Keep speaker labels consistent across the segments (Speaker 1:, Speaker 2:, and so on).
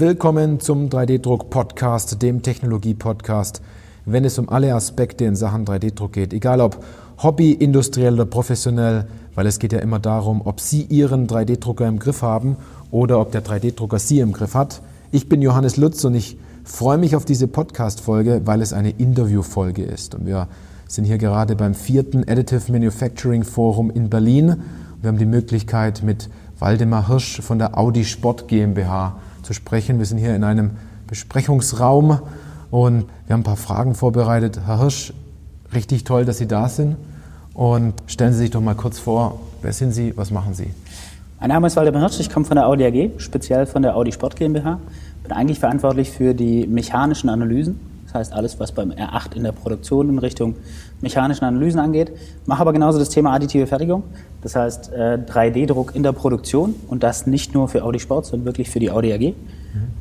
Speaker 1: Willkommen zum 3D-Druck-Podcast, dem Technologie-Podcast, wenn es um alle Aspekte in Sachen 3D-Druck geht. Egal ob Hobby, industriell oder professionell, weil es geht ja immer darum, ob Sie Ihren 3D-Drucker im Griff haben oder ob der 3D-Drucker Sie im Griff hat. Ich bin Johannes Lutz und ich freue mich auf diese Podcast-Folge, weil es eine Interview-Folge ist. Und wir sind hier gerade beim vierten Additive Manufacturing Forum in Berlin. Wir haben die Möglichkeit, mit Waldemar Hirsch von der Audi Sport GmbH zu sprechen. Wir sind hier in einem Besprechungsraum und wir haben ein paar Fragen vorbereitet. Herr Hirsch, richtig toll, dass Sie da sind. Und stellen Sie sich doch mal kurz vor, wer sind Sie, was machen Sie?
Speaker 2: Mein Name ist Waldemar Hirsch, ich komme von der Audi AG, speziell von der Audi Sport GmbH. Bin eigentlich verantwortlich für die mechanischen Analysen, das heißt alles, was beim R8 in der Produktion in Richtung mechanischen Analysen angeht. Mache aber genauso das Thema additive Fertigung, das heißt 3D-Druck äh, in der Produktion und das nicht nur für Audi Sport, sondern wirklich für die Audi AG.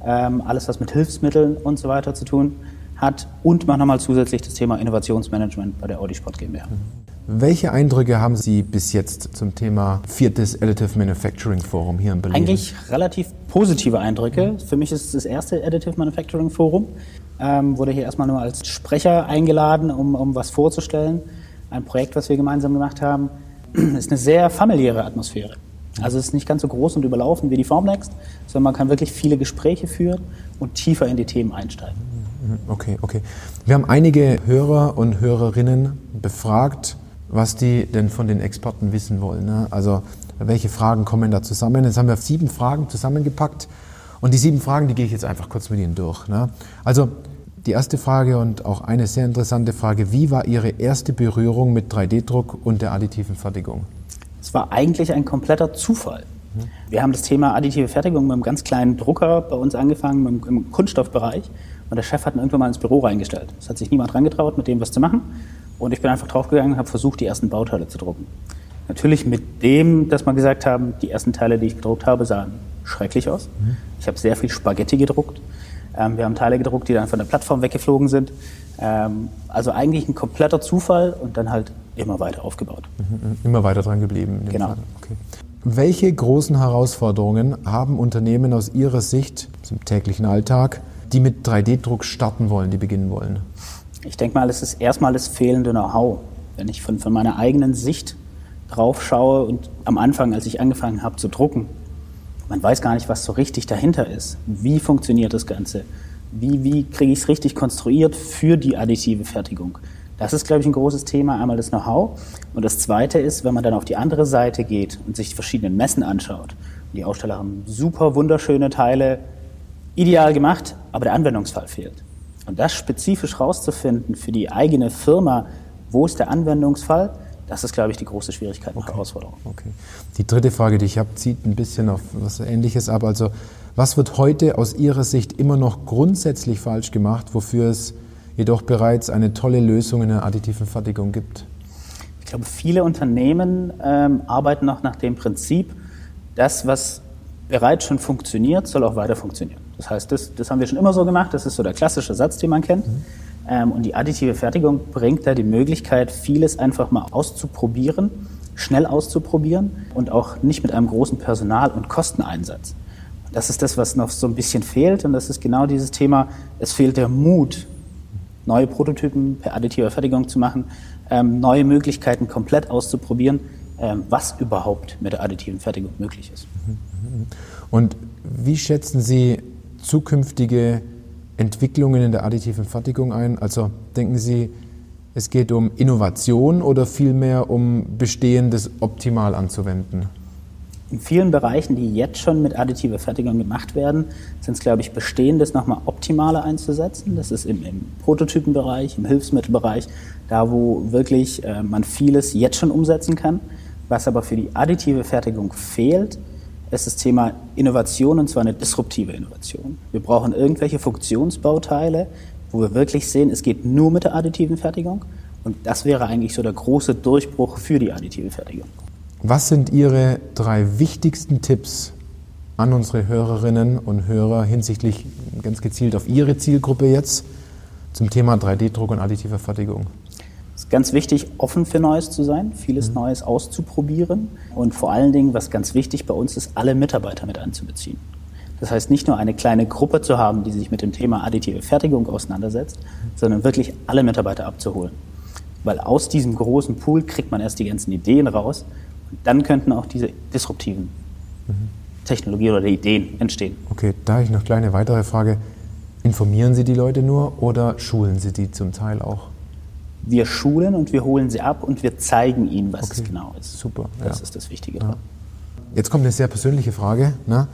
Speaker 2: Mhm. Alles, was mit Hilfsmitteln und so weiter zu tun hat und mache nochmal zusätzlich das Thema Innovationsmanagement bei der Audi Sport GmbH. Mhm.
Speaker 1: Welche Eindrücke haben Sie bis jetzt zum Thema viertes Additive Manufacturing Forum hier in Berlin?
Speaker 2: Eigentlich relativ positive Eindrücke. Für mich ist es das erste Additive Manufacturing Forum. Ähm, wurde hier erstmal nur als Sprecher eingeladen, um, um was vorzustellen. Ein Projekt, was wir gemeinsam gemacht haben, ist eine sehr familiäre Atmosphäre. Also es ist nicht ganz so groß und überlaufen wie die Formnext, sondern man kann wirklich viele Gespräche führen und tiefer in die Themen einsteigen.
Speaker 1: Okay, okay. Wir haben einige Hörer und Hörerinnen befragt, was die denn von den Experten wissen wollen. Ne? Also welche Fragen kommen da zusammen? Jetzt haben wir sieben Fragen zusammengepackt und die sieben Fragen, die gehe ich jetzt einfach kurz mit Ihnen durch. Ne? Also die erste Frage und auch eine sehr interessante Frage, wie war Ihre erste Berührung mit 3D-Druck und der additiven Fertigung?
Speaker 2: Es war eigentlich ein kompletter Zufall. Wir haben das Thema additive Fertigung mit einem ganz kleinen Drucker bei uns angefangen, im Kunststoffbereich. Und der Chef hat ihn irgendwann mal ins Büro reingestellt. Es hat sich niemand reingetraut, mit dem was zu machen. Und ich bin einfach draufgegangen und habe versucht, die ersten Bauteile zu drucken. Natürlich mit dem, dass wir gesagt haben, die ersten Teile, die ich gedruckt habe, sahen schrecklich aus. Ich habe sehr viel Spaghetti gedruckt. Ähm, wir haben Teile gedruckt, die dann von der Plattform weggeflogen sind. Ähm, also eigentlich ein kompletter Zufall und dann halt immer weiter aufgebaut.
Speaker 1: Mhm. immer weiter dran geblieben.
Speaker 2: Genau.
Speaker 1: Okay. Welche großen Herausforderungen haben Unternehmen aus Ihrer Sicht im täglichen Alltag, die mit 3D-Druck starten wollen, die beginnen wollen?
Speaker 2: Ich denke mal, es ist erstmal das fehlende Know-how. Wenn ich von, von meiner eigenen Sicht drauf schaue und am Anfang, als ich angefangen habe zu drucken, man weiß gar nicht, was so richtig dahinter ist. Wie funktioniert das Ganze? Wie, wie kriege ich es richtig konstruiert für die additive Fertigung? Das ist, glaube ich, ein großes Thema. Einmal das Know-how. Und das Zweite ist, wenn man dann auf die andere Seite geht und sich die verschiedenen Messen anschaut. Die Aussteller haben super wunderschöne Teile, ideal gemacht, aber der Anwendungsfall fehlt. Und das spezifisch rauszufinden für die eigene Firma, wo ist der Anwendungsfall, das ist, glaube ich, die große Schwierigkeit und
Speaker 1: okay.
Speaker 2: Herausforderung.
Speaker 1: Okay. Die dritte Frage, die ich habe, zieht ein bisschen auf was Ähnliches ab. Also, was wird heute aus Ihrer Sicht immer noch grundsätzlich falsch gemacht, wofür es jedoch bereits eine tolle Lösung in der additiven Fertigung gibt?
Speaker 2: Ich glaube, viele Unternehmen ähm, arbeiten noch nach dem Prinzip, das, was bereits schon funktioniert, soll auch weiter funktionieren. Das heißt, das, das haben wir schon immer so gemacht, das ist so der klassische Satz, den man kennt. Mhm. Ähm, und die additive Fertigung bringt da die Möglichkeit, vieles einfach mal auszuprobieren, schnell auszuprobieren und auch nicht mit einem großen Personal- und Kosteneinsatz. Das ist das, was noch so ein bisschen fehlt und das ist genau dieses Thema, es fehlt der Mut, neue Prototypen per additiver Fertigung zu machen, ähm, neue Möglichkeiten komplett auszuprobieren, ähm, was überhaupt mit der additiven Fertigung möglich ist.
Speaker 1: Und wie schätzen Sie zukünftige Entwicklungen in der additiven Fertigung ein? Also denken Sie, es geht um Innovation oder vielmehr um Bestehendes optimal anzuwenden?
Speaker 2: In vielen Bereichen, die jetzt schon mit additiver Fertigung gemacht werden, sind es, glaube ich, Bestehendes nochmal optimaler einzusetzen. Das ist im, im, Prototypenbereich, im Hilfsmittelbereich, da wo wirklich äh, man vieles jetzt schon umsetzen kann. Was aber für die additive Fertigung fehlt, ist das Thema Innovation und zwar eine disruptive Innovation. Wir brauchen irgendwelche Funktionsbauteile, wo wir wirklich sehen, es geht nur mit der additiven Fertigung. Und das wäre eigentlich so der große Durchbruch für die additive Fertigung.
Speaker 1: Was sind Ihre drei wichtigsten Tipps an unsere Hörerinnen und Hörer hinsichtlich ganz gezielt auf Ihre Zielgruppe jetzt zum Thema 3D-Druck und additive Fertigung?
Speaker 2: Ist ganz wichtig, offen für Neues zu sein, vieles mhm. Neues auszuprobieren und vor allen Dingen, was ganz wichtig bei uns ist, alle Mitarbeiter mit einzubeziehen. Das heißt, nicht nur eine kleine Gruppe zu haben, die sich mit dem Thema additive Fertigung auseinandersetzt, sondern wirklich alle Mitarbeiter abzuholen. Weil aus diesem großen Pool kriegt man erst die ganzen Ideen raus und dann könnten auch diese disruptiven mhm. Technologien oder Ideen entstehen.
Speaker 1: Okay, da habe ich noch eine kleine weitere Frage. Informieren Sie die Leute nur oder schulen Sie die zum Teil auch?
Speaker 2: Wir schulen und wir holen sie ab und wir zeigen ihnen, was okay. es genau ist.
Speaker 1: Super.
Speaker 2: Das ja. ist das Wichtige. Ja.
Speaker 1: Jetzt kommt eine sehr persönliche Frage. Ne?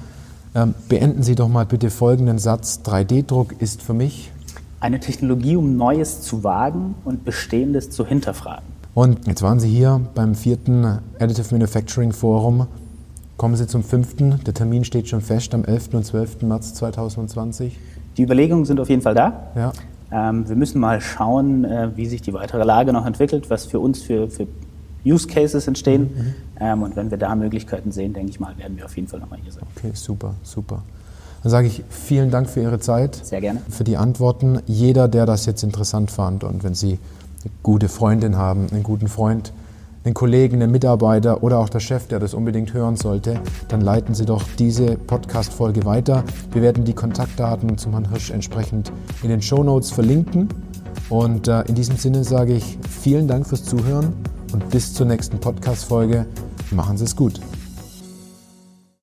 Speaker 1: Ähm, beenden Sie doch mal bitte folgenden Satz. 3D-Druck ist für mich
Speaker 2: eine Technologie, um Neues zu wagen und Bestehendes zu hinterfragen.
Speaker 1: Und jetzt waren Sie hier beim vierten Additive Manufacturing Forum. Kommen Sie zum fünften. Der Termin steht schon fest am 11. und 12. März 2020.
Speaker 2: Die Überlegungen sind auf jeden Fall da.
Speaker 1: Ja.
Speaker 2: Ähm, wir müssen mal schauen, äh, wie sich die weitere Lage noch entwickelt, was für uns für, für Use Cases entstehen. Mhm, mhm. Ähm, und wenn wir da Möglichkeiten sehen, denke ich mal, werden wir auf jeden Fall nochmal hier sein.
Speaker 1: Okay, super, super. Dann sage ich vielen Dank für Ihre Zeit.
Speaker 2: Sehr gerne.
Speaker 1: Für die Antworten. Jeder, der das jetzt interessant fand und wenn Sie eine gute Freundin haben, einen guten Freund, einen Kollegen, einen Mitarbeiter oder auch der Chef, der das unbedingt hören sollte, dann leiten Sie doch diese Podcast-Folge weiter. Wir werden die Kontaktdaten zum Herrn Hirsch entsprechend in den Show Notes verlinken. Und äh, in diesem Sinne sage ich vielen Dank fürs Zuhören und bis zur nächsten Podcast-Folge. Machen Sie es gut.